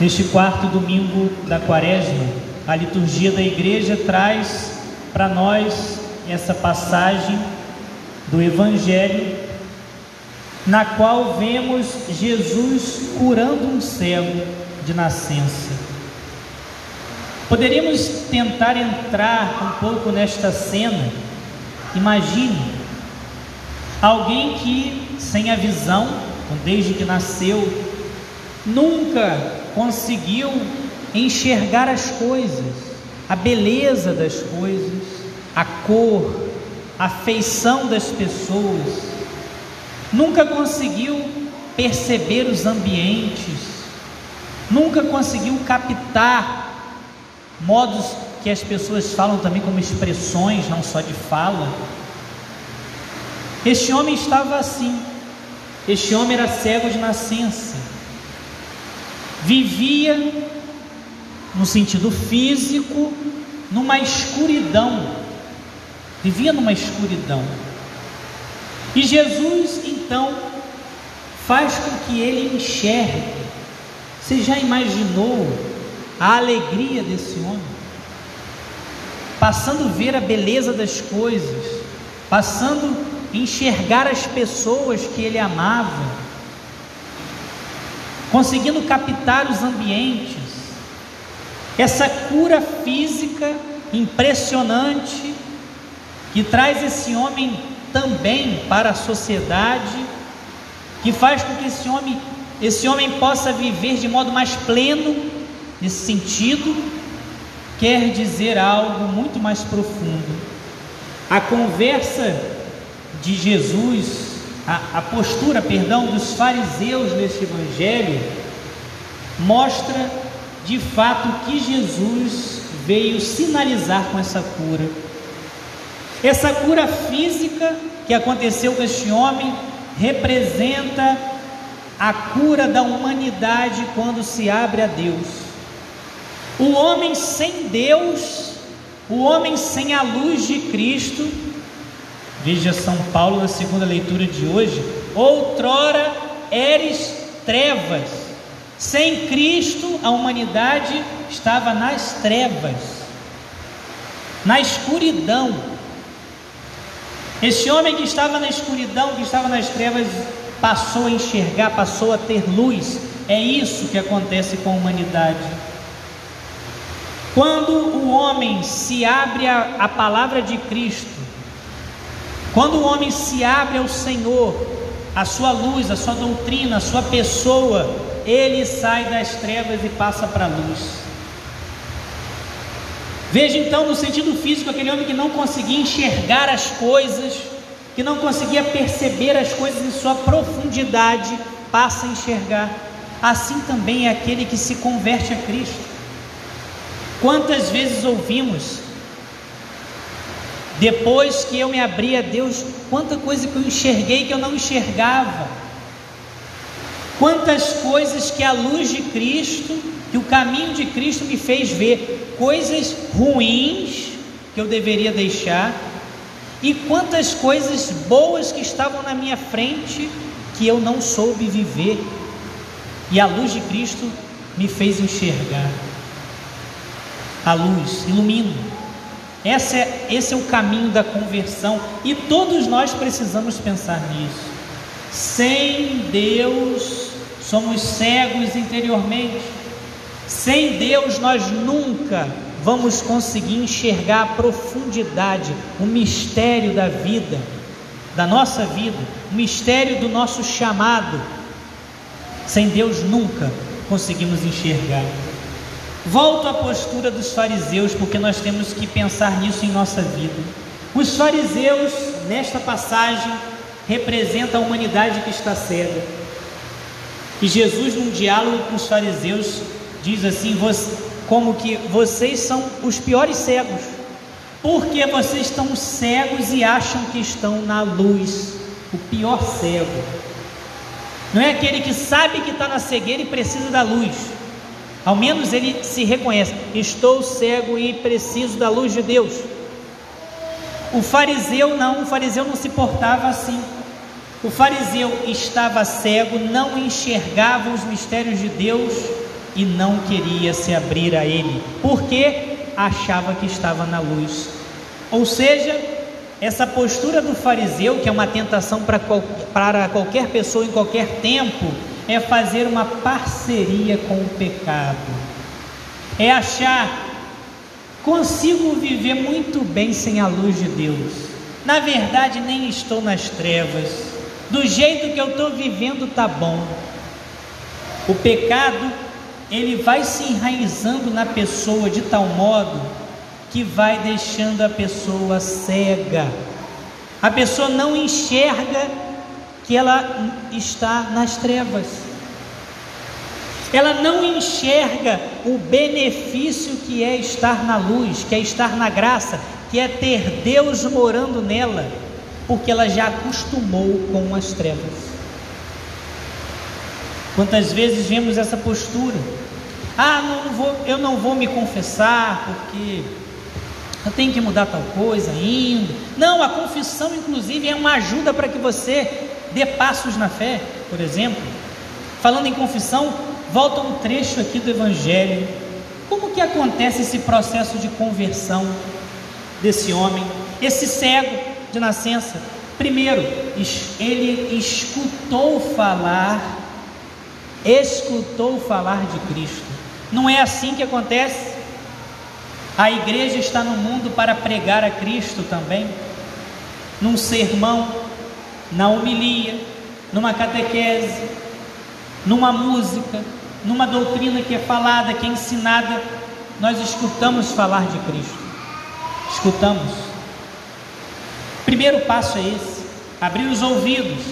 Neste quarto domingo da quaresma, a liturgia da igreja traz para nós essa passagem do Evangelho, na qual vemos Jesus curando um cego de nascença. Poderíamos tentar entrar um pouco nesta cena. Imagine alguém que, sem a visão, desde que nasceu, nunca conseguiu enxergar as coisas, a beleza das coisas, a cor, a feição das pessoas, nunca conseguiu perceber os ambientes, nunca conseguiu captar modos que as pessoas falam também como expressões, não só de fala. Este homem estava assim. Este homem era cego de nascença vivia, no sentido físico, numa escuridão, vivia numa escuridão. E Jesus então faz com que ele enxergue. Você já imaginou a alegria desse homem? Passando a ver a beleza das coisas, passando a enxergar as pessoas que ele amava, conseguindo captar os ambientes, essa cura física impressionante que traz esse homem também para a sociedade, que faz com que esse homem, esse homem possa viver de modo mais pleno nesse sentido, quer dizer algo muito mais profundo. A conversa de Jesus a, a postura, perdão, dos fariseus neste evangelho mostra de fato que Jesus veio sinalizar com essa cura. Essa cura física que aconteceu com este homem representa a cura da humanidade quando se abre a Deus. O homem sem Deus, o homem sem a luz de Cristo, Veja São Paulo na segunda leitura de hoje. Outrora eres trevas. Sem Cristo, a humanidade estava nas trevas, na escuridão. Esse homem que estava na escuridão, que estava nas trevas, passou a enxergar, passou a ter luz. É isso que acontece com a humanidade. Quando o homem se abre à palavra de Cristo, quando o homem se abre ao Senhor, a sua luz, a sua doutrina, a sua pessoa, ele sai das trevas e passa para a luz. Veja então no sentido físico aquele homem que não conseguia enxergar as coisas, que não conseguia perceber as coisas em sua profundidade, passa a enxergar. Assim também é aquele que se converte a Cristo. Quantas vezes ouvimos depois que eu me abri a Deus, quanta coisa que eu enxerguei que eu não enxergava. Quantas coisas que a luz de Cristo, que o caminho de Cristo me fez ver, coisas ruins que eu deveria deixar, e quantas coisas boas que estavam na minha frente que eu não soube viver, e a luz de Cristo me fez enxergar. A luz ilumina. Esse é, esse é o caminho da conversão e todos nós precisamos pensar nisso. Sem Deus, somos cegos interiormente. Sem Deus, nós nunca vamos conseguir enxergar a profundidade, o mistério da vida, da nossa vida, o mistério do nosso chamado. Sem Deus, nunca conseguimos enxergar. Volto à postura dos fariseus, porque nós temos que pensar nisso em nossa vida. Os fariseus, nesta passagem, representam a humanidade que está cega. E Jesus, num diálogo com os fariseus, diz assim: como que vocês são os piores cegos, porque vocês estão cegos e acham que estão na luz. O pior cego não é aquele que sabe que está na cegueira e precisa da luz ao menos ele se reconhece: estou cego e preciso da luz de Deus. O fariseu não, o fariseu não se portava assim. O fariseu estava cego, não enxergava os mistérios de Deus e não queria se abrir a ele, porque achava que estava na luz. Ou seja, essa postura do fariseu, que é uma tentação para, para qualquer pessoa em qualquer tempo, é fazer uma parceria com o pecado, é achar, consigo viver muito bem sem a luz de Deus. Na verdade, nem estou nas trevas. Do jeito que eu estou vivendo tá bom. O pecado ele vai se enraizando na pessoa de tal modo que vai deixando a pessoa cega. A pessoa não enxerga que ela está nas trevas. Ela não enxerga o benefício que é estar na luz, que é estar na graça, que é ter Deus morando nela, porque ela já acostumou com as trevas. Quantas vezes vemos essa postura? Ah, não, vou, eu não vou me confessar porque eu tenho que mudar tal coisa ainda. Não, a confissão, inclusive, é uma ajuda para que você dê passos na fé, por exemplo. Falando em confissão, volta um trecho aqui do Evangelho. Como que acontece esse processo de conversão desse homem, esse cego de nascença? Primeiro, ele escutou falar, escutou falar de Cristo. Não é assim que acontece? A igreja está no mundo para pregar a Cristo também, num sermão, na homilia, numa catequese, numa música, numa doutrina que é falada, que é ensinada, nós escutamos falar de Cristo. Escutamos. Primeiro passo é esse, abrir os ouvidos.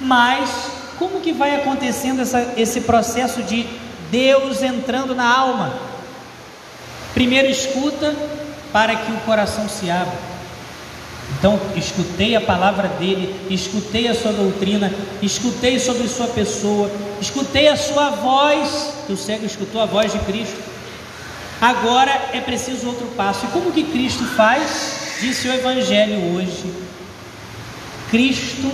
Mas como que vai acontecendo essa, esse processo de Deus entrando na alma? Primeiro escuta para que o coração se abra. Então, escutei a palavra dele, escutei a sua doutrina, escutei sobre sua pessoa, escutei a sua voz, o cego escutou a voz de Cristo. Agora é preciso outro passo. E como que Cristo faz? Disse o Evangelho hoje. Cristo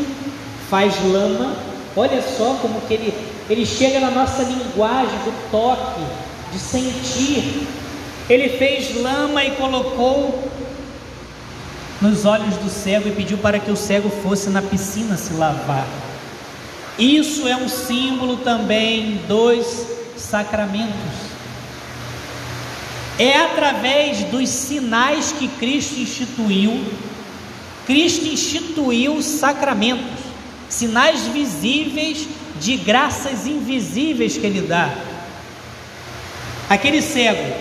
faz lama. Olha só como que ele, ele chega na nossa linguagem do toque, de sentir. Ele fez lama e colocou nos olhos do cego e pediu para que o cego fosse na piscina se lavar. Isso é um símbolo também dos sacramentos. É através dos sinais que Cristo instituiu, Cristo instituiu sacramentos, sinais visíveis de graças invisíveis que Ele dá. Aquele cego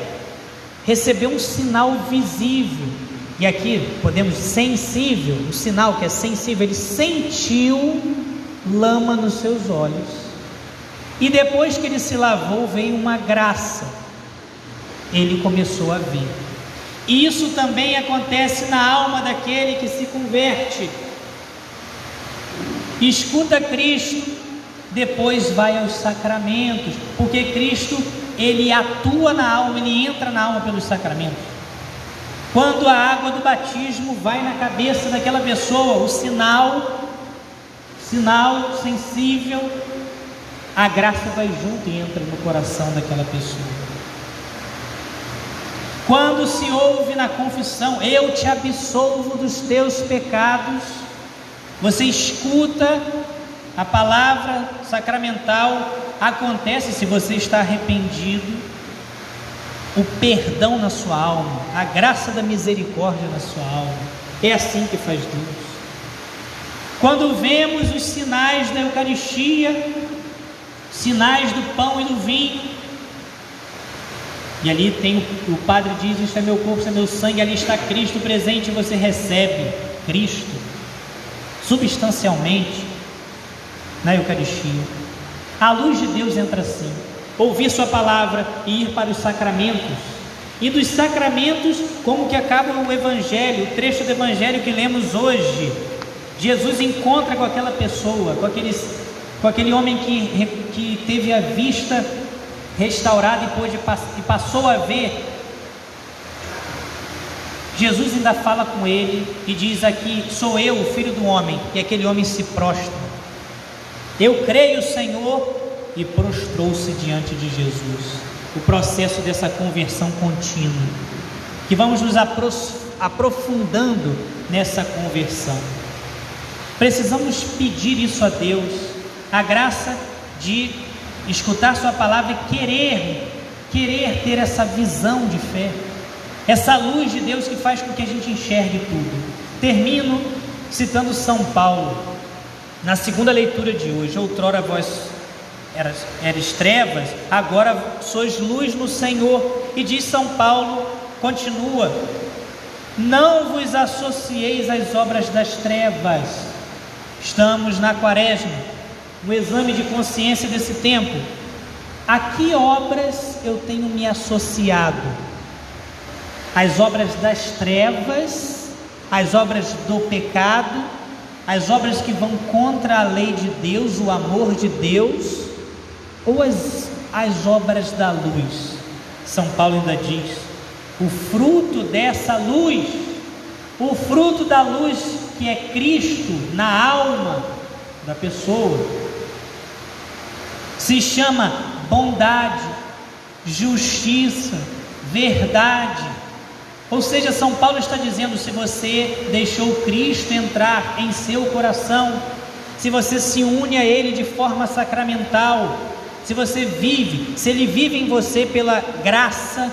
recebeu um sinal visível e aqui podemos sensível, o sinal que é sensível, ele sentiu lama nos seus olhos. E depois que ele se lavou, veio uma graça. Ele começou a ver. Isso também acontece na alma daquele que se converte. Escuta Cristo, depois vai aos sacramentos, porque Cristo ele atua na alma, ele entra na alma pelos sacramentos. Quando a água do batismo vai na cabeça daquela pessoa, o sinal, sinal sensível, a graça vai junto e entra no coração daquela pessoa. Quando se ouve na confissão, eu te absolvo dos teus pecados, você escuta a palavra sacramental, acontece se você está arrependido o perdão na sua alma, a graça da misericórdia na sua alma. É assim que faz Deus. Quando vemos os sinais da Eucaristia, sinais do pão e do vinho, e ali tem o, padre diz: Isso é meu corpo, isso é meu sangue, ali está Cristo presente, e você recebe Cristo substancialmente na Eucaristia. A luz de Deus entra assim ouvir Sua palavra e ir para os sacramentos. E dos sacramentos, como que acaba o Evangelho, o trecho do Evangelho que lemos hoje. Jesus encontra com aquela pessoa, com, aqueles, com aquele homem que, que teve a vista restaurada e, pôde, e passou a ver. Jesus ainda fala com ele e diz aqui: Sou eu, o filho do homem. E aquele homem se prostra. Eu creio, Senhor, e prostrou-se diante de Jesus. o processo dessa conversão contínua, que vamos nos aprofundando nessa conversão. Precisamos pedir isso a Deus, a graça de escutar Sua palavra e querer, querer ter essa visão de fé, essa luz de Deus que faz com que a gente enxergue tudo. Termino citando São Paulo, na segunda leitura de hoje. Outrora vós eras, eras trevas, agora sois luz no Senhor. E diz São Paulo, continua: Não vos associeis às obras das trevas. Estamos na quaresma, o exame de consciência desse tempo. A que obras eu tenho me associado? As obras das trevas as obras do pecado, as obras que vão contra a lei de Deus, o amor de Deus, ou as, as obras da luz. São Paulo ainda diz: o fruto dessa luz, o fruto da luz que é Cristo na alma da pessoa, se chama bondade, justiça, verdade, ou seja, São Paulo está dizendo: se você deixou Cristo entrar em seu coração, se você se une a Ele de forma sacramental, se você vive, se Ele vive em você pela graça,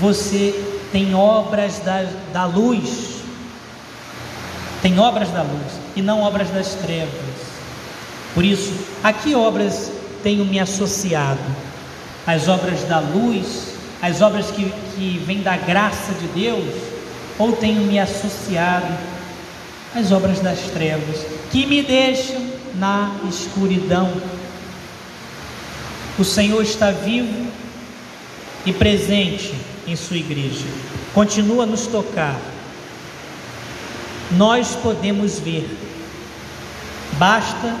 você tem obras da, da luz, tem obras da luz e não obras das trevas. Por isso, a que obras tenho me associado? As obras da luz as obras que, que vêm da graça de Deus, ou tenho me associado às obras das trevas, que me deixam na escuridão. O Senhor está vivo e presente em Sua igreja, continua a nos tocar. Nós podemos ver, basta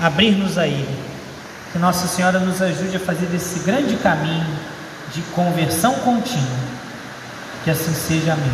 abrir-nos a Ele. Que Nossa Senhora nos ajude a fazer desse grande caminho de conversão contínua. Que assim seja, amém.